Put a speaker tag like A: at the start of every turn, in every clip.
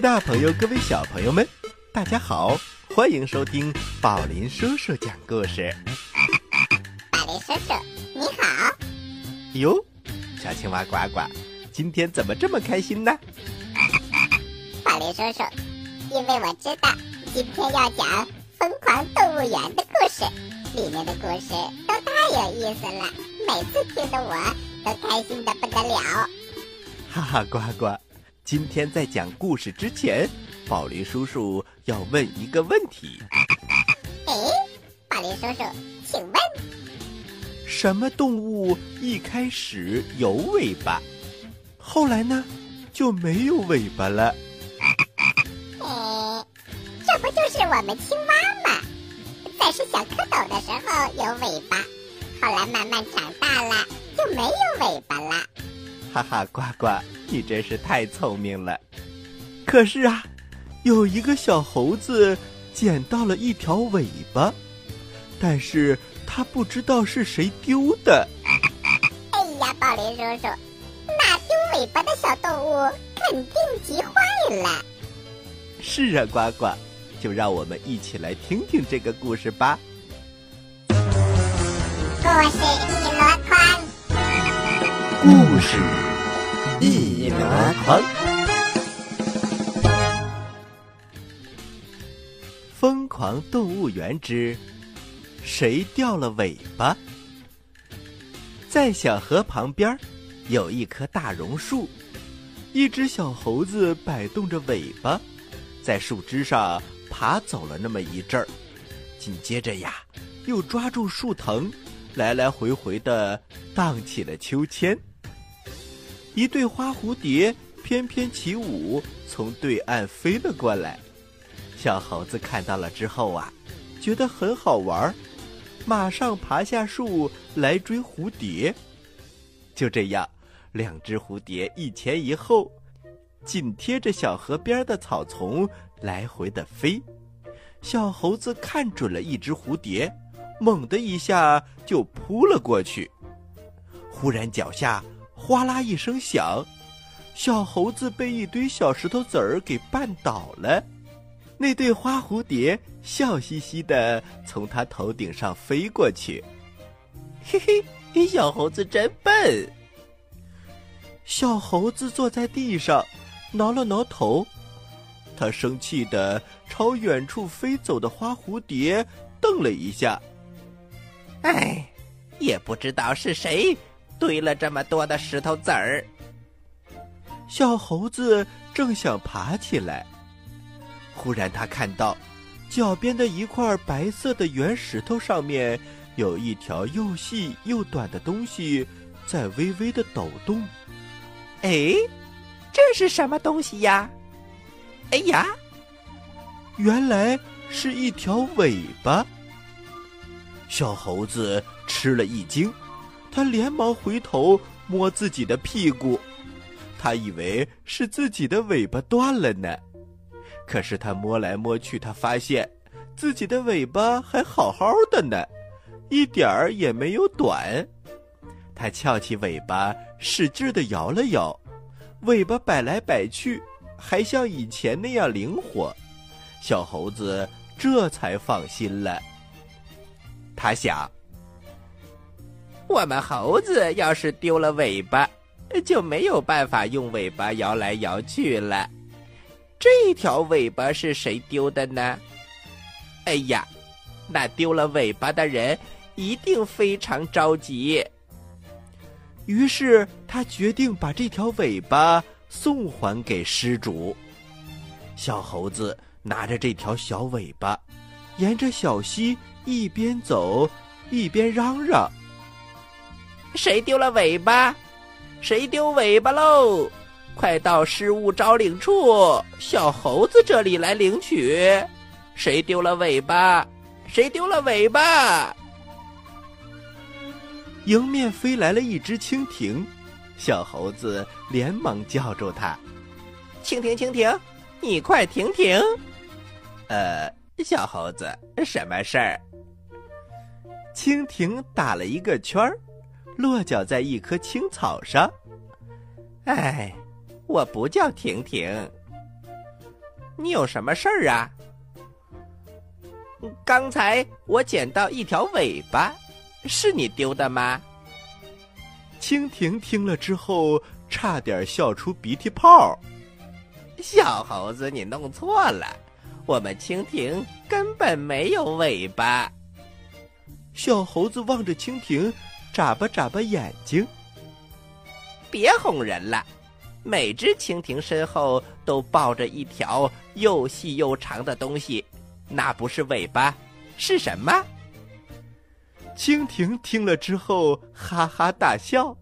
A: 大朋友，各位小朋友们，大家好，欢迎收听宝林叔叔讲故事。
B: 宝林叔叔，你好。
A: 哟，小青蛙呱呱，今天怎么这么开心呢？
B: 宝林叔叔，因为我知道今天要讲《疯狂动物园》的故事，里面的故事都太有意思了，每次听的我都开心的不得了。
A: 哈哈，呱呱，今天在讲故事之前，宝林叔叔要问一个问题。
B: 哎，宝林叔叔，请问，
A: 什么动物一开始有尾巴，后来呢就没有尾巴了？
B: 哎，这不就是我们青蛙吗？在是小蝌蚪的时候有尾巴，后来慢慢长大了就没有尾巴了。
A: 哈哈，呱呱，你真是太聪明了。可是啊，有一个小猴子捡到了一条尾巴，但是他不知道是谁丢的。
B: 哎呀，宝林叔叔，那丢尾巴的小动物肯定急坏了。
A: 是啊，呱呱，就让我们一起来听听这个故事吧。
B: 故事
A: 事一箩筐，疯狂动物园之谁掉了尾巴？在小河旁边，有一棵大榕树，一只小猴子摆动着尾巴，在树枝上爬走了那么一阵儿，紧接着呀，又抓住树藤。来来回回的荡起了秋千，一对花蝴蝶翩翩起舞，从对岸飞了过来。小猴子看到了之后啊，觉得很好玩，马上爬下树来追蝴蝶。就这样，两只蝴蝶一前一后，紧贴着小河边的草丛来回的飞。小猴子看准了一只蝴蝶。猛的一下就扑了过去，忽然脚下哗啦一声响，小猴子被一堆小石头子儿给绊倒了。那对花蝴蝶笑嘻嘻的从他头顶上飞过去，嘿嘿，小猴子真笨。小猴子坐在地上，挠了挠头，他生气的朝远处飞走的花蝴蝶瞪了一下。
C: 哎，也不知道是谁堆了这么多的石头子儿。
A: 小猴子正想爬起来，忽然他看到脚边的一块白色的圆石头上面有一条又细又短的东西在微微的抖动。
C: 哎，这是什么东西呀？哎呀，
A: 原来是一条尾巴。小猴子吃了一惊，他连忙回头摸自己的屁股，他以为是自己的尾巴断了呢。可是他摸来摸去，他发现自己的尾巴还好好的呢，一点儿也没有短。他翘起尾巴，使劲的摇了摇，尾巴摆来摆去，还像以前那样灵活。小猴子这才放心了。他想，
C: 我们猴子要是丢了尾巴，就没有办法用尾巴摇来摇去了。这条尾巴是谁丢的呢？哎呀，那丢了尾巴的人一定非常着急。
A: 于是他决定把这条尾巴送还给失主。小猴子拿着这条小尾巴，沿着小溪。一边走，一边嚷嚷：“
C: 谁丢了尾巴？谁丢尾巴喽？快到失物招领处，小猴子这里来领取。谁丢了尾巴？谁丢了尾巴？”
A: 迎面飞来了一只蜻蜓，小猴子连忙叫住它：“
C: 蜻蜓，蜻蜓，你快停停！”
A: 呃，小猴子，什么事儿？蜻蜓打了一个圈儿，落脚在一棵青草上。
C: 哎，我不叫婷婷。你有什么事儿啊？刚才我捡到一条尾巴，是你丢的吗？
A: 蜻蜓听了之后，差点笑出鼻涕泡。
C: 小猴子，你弄错了，我们蜻蜓根本没有尾巴。
A: 小猴子望着蜻蜓，眨巴眨巴眼睛。
C: 别哄人了，每只蜻蜓身后都抱着一条又细又长的东西。那不是尾巴，是什么？
A: 蜻蜓听了之后哈哈大笑。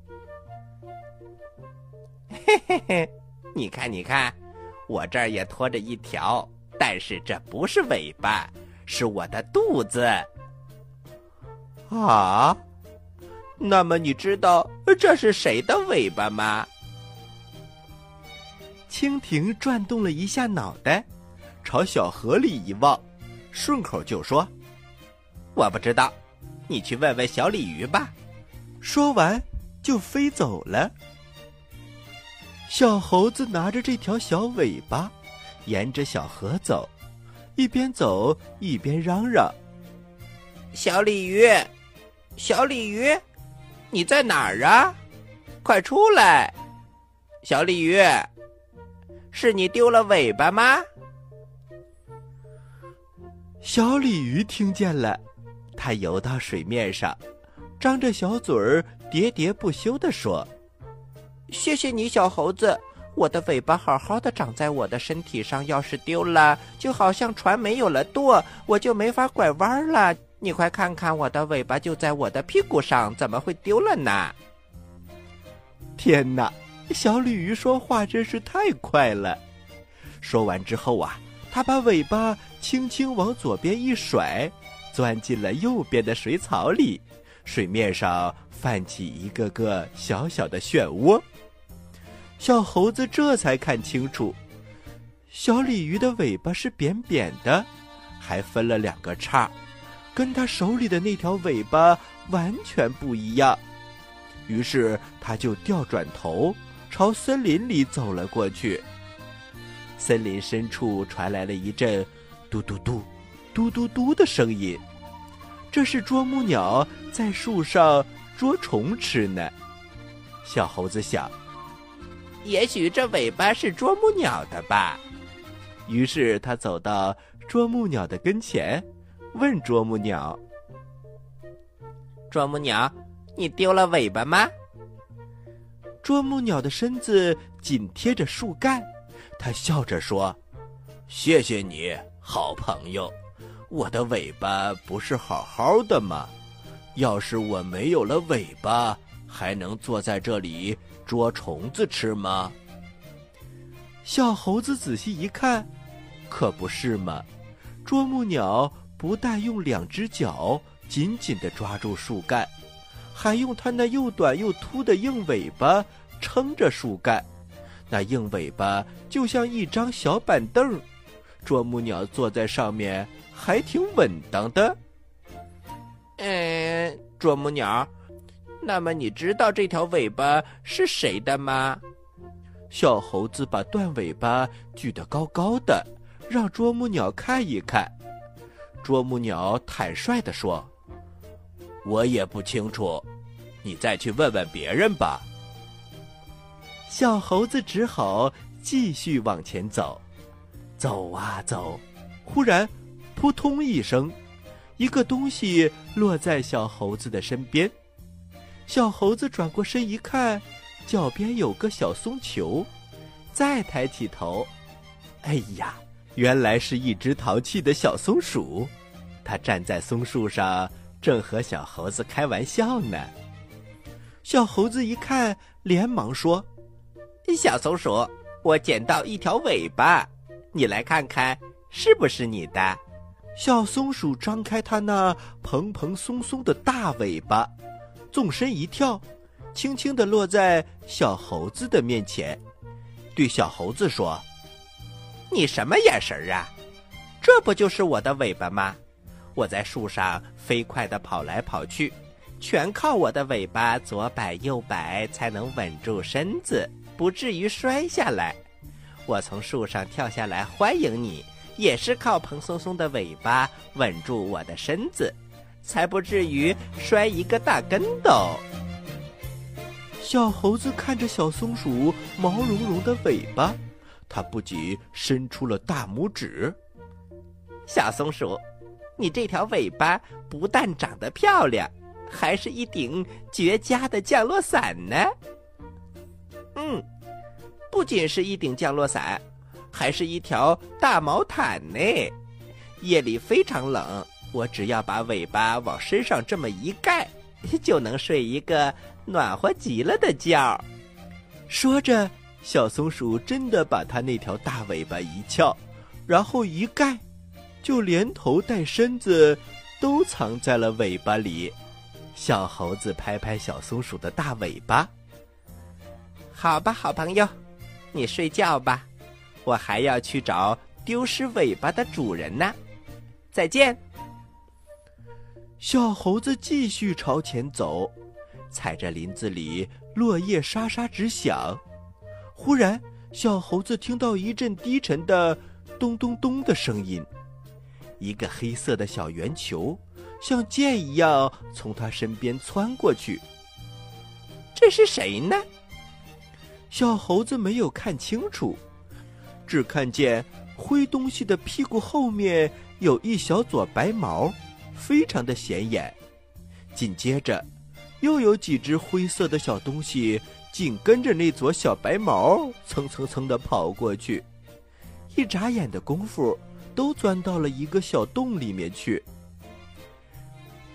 C: 嘿嘿嘿，你看，你看，我这儿也拖着一条，但是这不是尾巴，是我的肚子。
A: 啊，
C: 那么你知道这是谁的尾巴吗？
A: 蜻蜓转动了一下脑袋，朝小河里一望。顺口就说：“
C: 我不知道，你去问问小鲤鱼吧。”
A: 说完就飞走了。小猴子拿着这条小尾巴，沿着小河走，一边走一边嚷嚷：“
C: 小鲤鱼，小鲤鱼，你在哪儿啊？快出来！小鲤鱼，是你丢了尾巴吗？”
A: 小鲤鱼听见了，它游到水面上，张着小嘴儿，喋喋不休地说：“
C: 谢谢你，小猴子，我的尾巴好好的长在我的身体上，要是丢了，就好像船没有了舵，我就没法拐弯了。你快看看，我的尾巴就在我的屁股上，怎么会丢了呢？”
A: 天哪，小鲤鱼说话真是太快了。说完之后啊。它把尾巴轻轻往左边一甩，钻进了右边的水草里，水面上泛起一个个小小的漩涡。小猴子这才看清楚，小鲤鱼的尾巴是扁扁的，还分了两个叉，跟他手里的那条尾巴完全不一样。于是他就调转头，朝森林里走了过去。森林深处传来了一阵“嘟嘟嘟，嘟嘟嘟”的声音，这是啄木鸟在树上捉虫吃呢。小猴子想，
C: 也许这尾巴是啄木鸟的吧。
A: 于是他走到啄木鸟的跟前，问啄木鸟：“
C: 啄木鸟，你丢了尾巴吗？”
A: 啄木鸟的身子紧贴着树干。它笑着说：“谢谢你好朋友，我的尾巴不是好好的吗？要是我没有了尾巴，还能坐在这里捉虫子吃吗？”小猴子仔细一看，可不是嘛！啄木鸟不但用两只脚紧紧地抓住树干，还用它那又短又秃的硬尾巴撑着树干。那硬尾巴就像一张小板凳，啄木鸟坐在上面还挺稳当的。
C: 嗯，啄木鸟，那么你知道这条尾巴是谁的吗？
A: 小猴子把断尾巴举得高高的，让啄木鸟看一看。啄木鸟坦率地说：“我也不清楚，你再去问问别人吧。”小猴子只好继续往前走，走啊走，忽然，扑通一声，一个东西落在小猴子的身边。小猴子转过身一看，脚边有个小松球。再抬起头，哎呀，原来是一只淘气的小松鼠。它站在松树上，正和小猴子开玩笑呢。小猴子一看，连忙说。
C: 小松鼠，我捡到一条尾巴，你来看看是不是你的？
A: 小松鼠张开它那蓬蓬松松的大尾巴，纵身一跳，轻轻地落在小猴子的面前，对小猴子说：“
C: 你什么眼神啊？这不就是我的尾巴吗？我在树上飞快地跑来跑去，全靠我的尾巴左摆右摆才能稳住身子。”不至于摔下来，我从树上跳下来欢迎你，也是靠蓬松松的尾巴稳住我的身子，才不至于摔一个大跟斗。
A: 小猴子看着小松鼠毛茸茸的尾巴，他不仅伸出了大拇指。
C: 小松鼠，你这条尾巴不但长得漂亮，还是一顶绝佳的降落伞呢。嗯，不仅是一顶降落伞，还是一条大毛毯呢。夜里非常冷，我只要把尾巴往身上这么一盖，就能睡一个。暖和极了的觉。
A: 说着，小松鼠真的把它那条大尾巴一翘，然后一盖，就连头带身子都藏在了尾巴里。小猴子拍拍小松鼠的大尾巴：“
C: 好吧，好朋友，你睡觉吧，我还要去找丢失尾巴的主人呢。再见。”
A: 小猴子继续朝前走。踩着林子里落叶沙沙直响，忽然，小猴子听到一阵低沉的“咚咚咚”的声音，一个黑色的小圆球像箭一样从他身边窜过去。
C: 这是谁呢？
A: 小猴子没有看清楚，只看见灰东西的屁股后面有一小撮白毛，非常的显眼。紧接着。又有几只灰色的小东西紧跟着那撮小白毛蹭蹭蹭的跑过去，一眨眼的功夫，都钻到了一个小洞里面去。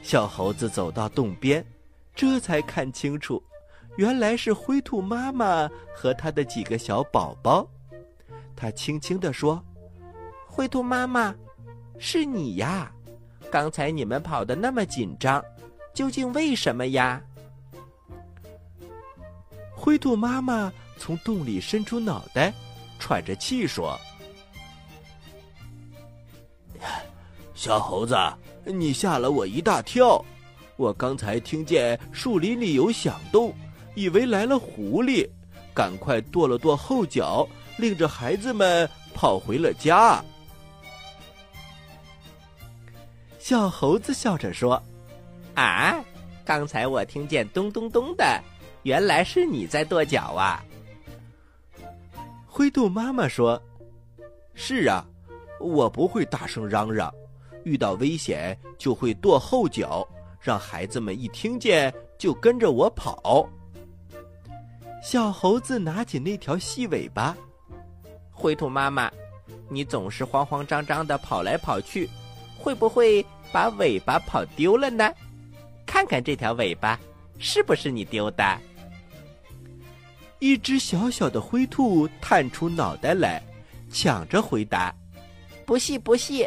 A: 小猴子走到洞边，这才看清楚，原来是灰兔妈妈和它的几个小宝宝。他轻轻地说：“
C: 灰兔妈妈，是你呀！刚才你们跑得那么紧张。”究竟为什么呀？
A: 灰兔妈妈从洞里伸出脑袋，喘着气说：“小猴子，你吓了我一大跳。我刚才听见树林里有响动，以为来了狐狸，赶快跺了跺后脚，领着孩子们跑回了家。”
C: 小猴子笑着说。啊！刚才我听见咚咚咚的，原来是你在跺脚啊！
A: 灰兔妈妈说：“是啊，我不会大声嚷嚷，遇到危险就会跺后脚，让孩子们一听见就跟着我跑。”小猴子拿起那条细尾巴，
C: 灰兔妈妈，你总是慌慌张张的跑来跑去，会不会把尾巴跑丢了呢？看看这条尾巴，是不是你丢的？
A: 一只小小的灰兔探出脑袋来，抢着回答：“
C: 不是，不是，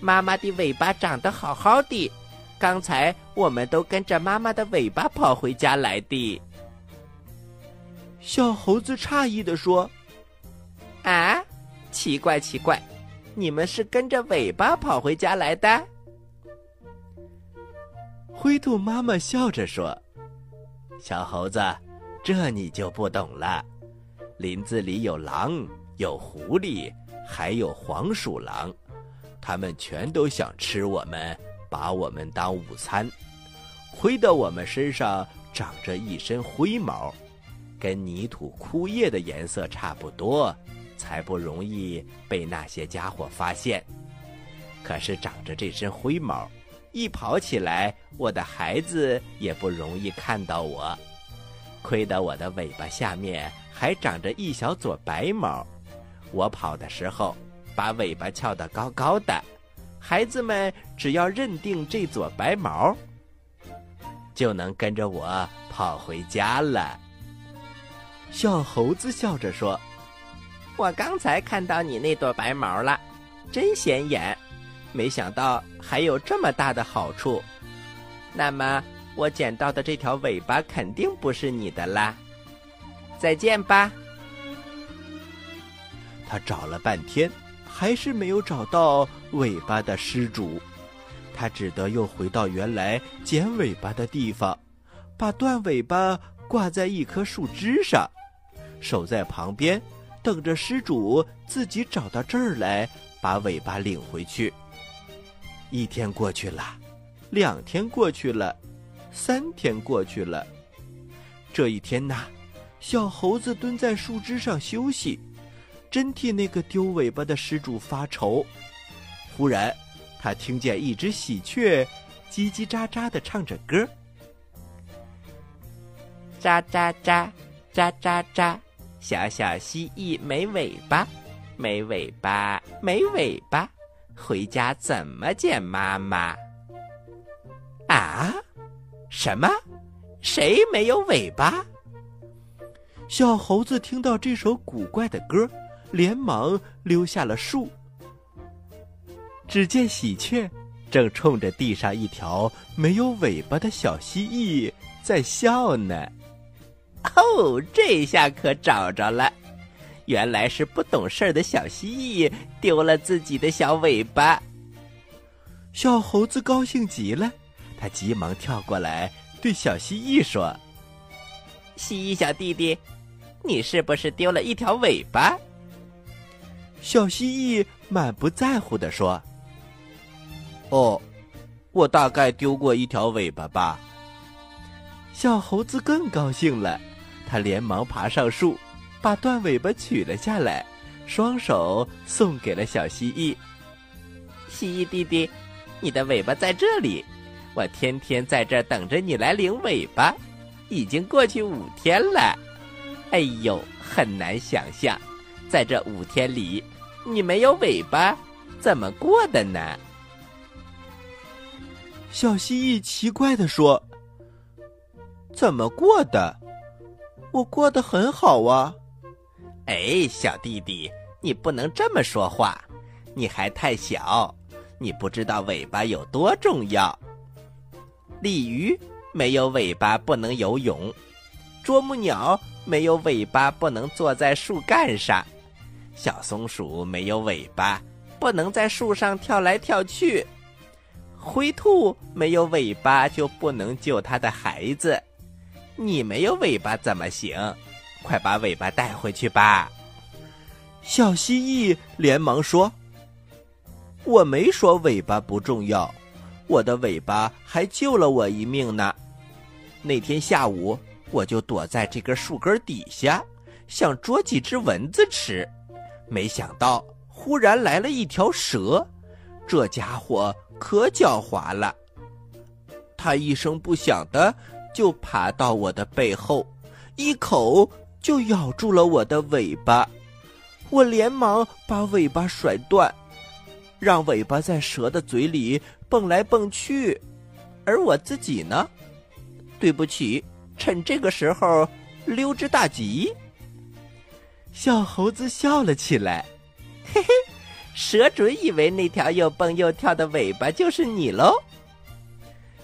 C: 妈妈的尾巴长得好好的，刚才我们都跟着妈妈的尾巴跑回家来的。”
A: 小猴子诧异的说：“
C: 啊，奇怪奇怪，你们是跟着尾巴跑回家来的？”
A: 灰兔妈妈笑着说：“小猴子，这你就不懂了。林子里有狼，有狐狸，还有黄鼠狼，他们全都想吃我们，把我们当午餐。亏得我们身上长着一身灰毛，跟泥土枯叶的颜色差不多，才不容易被那些家伙发现。可是长着这身灰毛。”一跑起来，我的孩子也不容易看到我。亏得我的尾巴下面还长着一小撮白毛，我跑的时候把尾巴翘得高高的，孩子们只要认定这撮白毛，就能跟着我跑回家了。小猴子笑着说：“
C: 我刚才看到你那朵白毛了，真显眼。”没想到还有这么大的好处，那么我捡到的这条尾巴肯定不是你的啦。再见吧。
A: 他找了半天，还是没有找到尾巴的失主，他只得又回到原来捡尾巴的地方，把断尾巴挂在一棵树枝上，守在旁边，等着失主自己找到这儿来，把尾巴领回去。一天过去了，两天过去了，三天过去了。这一天呐，小猴子蹲在树枝上休息，真替那个丢尾巴的失主发愁。忽然，他听见一只喜鹊叽叽喳喳的唱着歌：
C: 喳喳喳，喳喳喳，小小蜥蜴没尾巴，没尾巴，没尾巴，回家怎么见妈妈？啊？什么？谁没有尾巴？
A: 小猴子听到这首古怪的歌，连忙溜下了树。只见喜鹊正冲着地上一条没有尾巴的小蜥蜴在笑呢。
C: 哦，这下可找着了，原来是不懂事儿的小蜥蜴丢了自己的小尾巴。
A: 小猴子高兴极了，他急忙跳过来。对小蜥蜴说：“
C: 蜥蜴小弟弟，你是不是丢了一条尾巴？”
A: 小蜥蜴满不在乎的说：“哦，我大概丢过一条尾巴吧。”小猴子更高兴了，他连忙爬上树，把断尾巴取了下来，双手送给了小蜥蜴。
C: 蜥蜴弟弟，你的尾巴在这里。我天天在这等着你来领尾巴，已经过去五天了。哎呦，很难想象，在这五天里，你没有尾巴，怎么过的呢？
A: 小蜥蜴奇怪的说：“怎么过的？我过得很好啊。”
C: 哎，小弟弟，你不能这么说话，你还太小，你不知道尾巴有多重要。鲤鱼没有尾巴不能游泳，啄木鸟没有尾巴不能坐在树干上，小松鼠没有尾巴不能在树上跳来跳去，灰兔没有尾巴就不能救它的孩子。你没有尾巴怎么行？快把尾巴带回去吧！
A: 小蜥蜴连忙说：“我没说尾巴不重要。”我的尾巴还救了我一命呢。那天下午，我就躲在这根树根底下，想捉几只蚊子吃，没想到忽然来了一条蛇，这家伙可狡猾了。它一声不响的就爬到我的背后，一口就咬住了我的尾巴。我连忙把尾巴甩断，让尾巴在蛇的嘴里。蹦来蹦去，而我自己呢？对不起，趁这个时候溜之大吉。小猴子笑了起来，嘿嘿，蛇准以为那条又蹦又跳的尾巴就是你喽。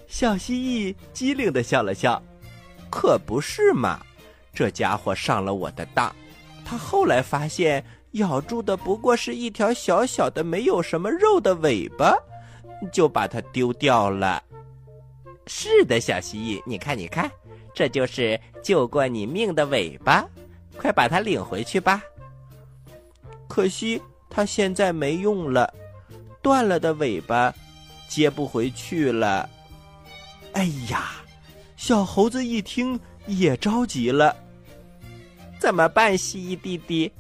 A: 小蜥蜴机灵的笑了笑，可不是嘛，这家伙上了我的当。他后来发现，咬住的不过是一条小小的、没有什么肉的尾巴。就把它丢掉了。是的，小蜥蜴，你看，你看，这就是救过你命的尾巴，快把它领回去吧。可惜它现在没用了，断了的尾巴接不回去了。哎呀，小猴子一听也着急了。怎么办，蜥蜴弟弟？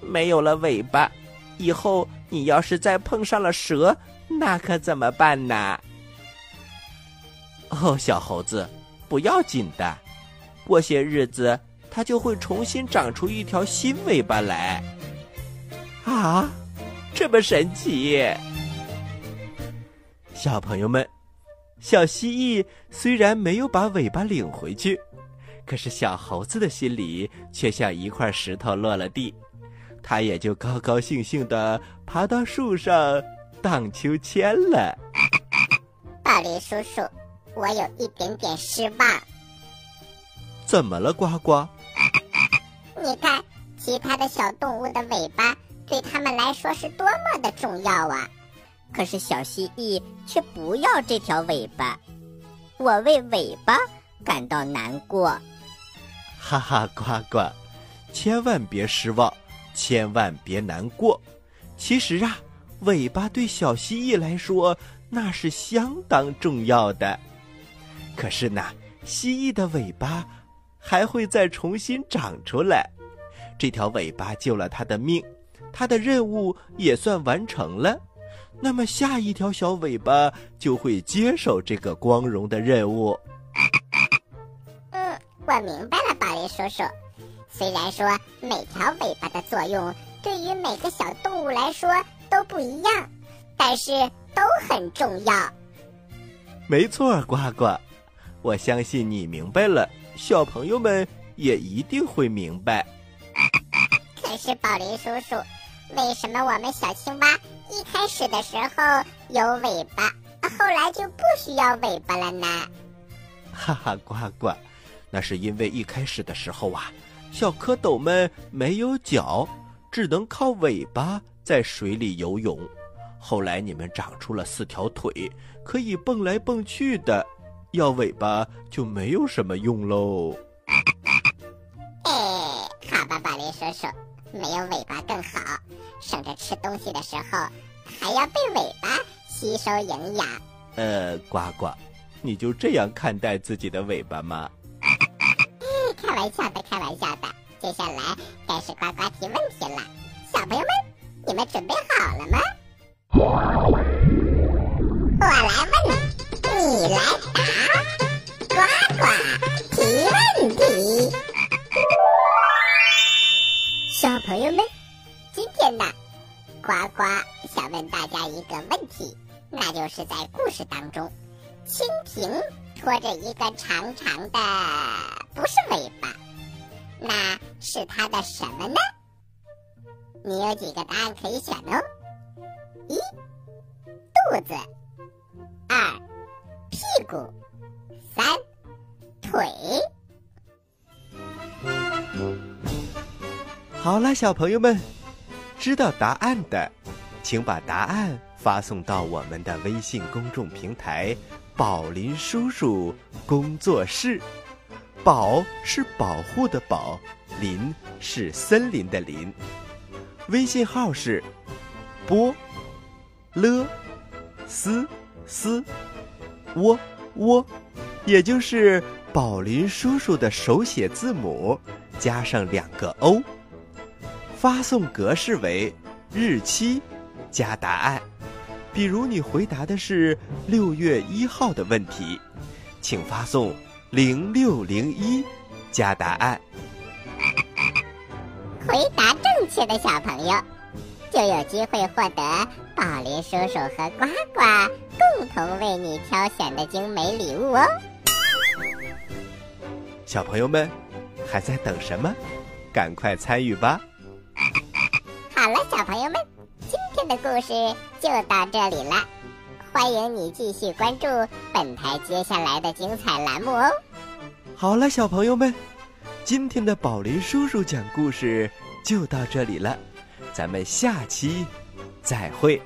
A: 没有了尾巴，以后你要是再碰上了蛇。那可怎么办呢？哦，小猴子，不要紧的，过些日子它就会重新长出一条新尾巴来。啊，这么神奇！小朋友们，小蜥蜴虽然没有把尾巴领回去，可是小猴子的心里却像一块石头落了地，它也就高高兴兴的爬到树上。荡秋千了，
B: 暴力叔叔，我有一点点失望。
A: 怎么了，呱呱？
B: 你看，其他的小动物的尾巴对他们来说是多么的重要啊！可是小蜥蜴却不要这条尾巴，我为尾巴感到难过。
A: 哈哈，呱呱，千万别失望，千万别难过。其实啊，尾巴对小蜥蜴来说那是相当重要的。可是呢，蜥蜴的尾巴还会再重新长出来。这条尾巴救了它的命，它的任务也算完成了。那么下一条小尾巴就会接手这个光荣的任务。
B: 嗯，我明白了，宝林叔叔。虽然说每条尾巴的作用对于每个小动物来说都不一样，但是都很重要。
A: 没错，呱呱，我相信你明白了，小朋友们也一定会明白。
B: 可是，宝林叔叔，为什么我们小青蛙一开始的时候有尾巴，后来就不需要尾巴了呢？
A: 哈哈，呱呱，那是因为一开始的时候啊，小蝌蚪们没有脚，只能靠尾巴在水里游泳。后来你们长出了四条腿，可以蹦来蹦去的，要尾巴就没有什么用喽。
B: 哎，好吧，宝林叔叔。没有尾巴更好，省着吃东西的时候还要被尾巴吸收营养。
A: 呃，呱呱，你就这样看待自己的尾巴吗？
B: 开玩笑的，开玩笑的。接下来该是呱呱提问题了，小朋友们，你们准备好了吗？我来问，你来答，呱呱提问题。小朋友们，今天呢，呱呱想问大家一个问题，那就是在故事当中，蜻蜓拖着一个长长的，不是尾巴，那是它的什么呢？你有几个答案可以选哦？一，肚子；二，屁股；三，腿。
A: 好了，小朋友们，知道答案的，请把答案发送到我们的微信公众平台“宝林叔叔工作室”。宝是保护的宝，林是森林的林。微信号是波了斯斯窝窝，也就是宝林叔叔的手写字母加上两个 O。发送格式为日期加答案，比如你回答的是六月一号的问题，请发送零六零一加答案。
B: 回答正确的小朋友就有机会获得宝林叔叔和呱呱共同为你挑选的精美礼物哦。
A: 小朋友们还在等什么？赶快参与吧！
B: 好了，小朋友们，今天的故事就到这里了。欢迎你继续关注本台接下来的精彩栏目哦。
A: 好了，小朋友们，今天的宝林叔叔讲故事就到这里了，咱们下期再会。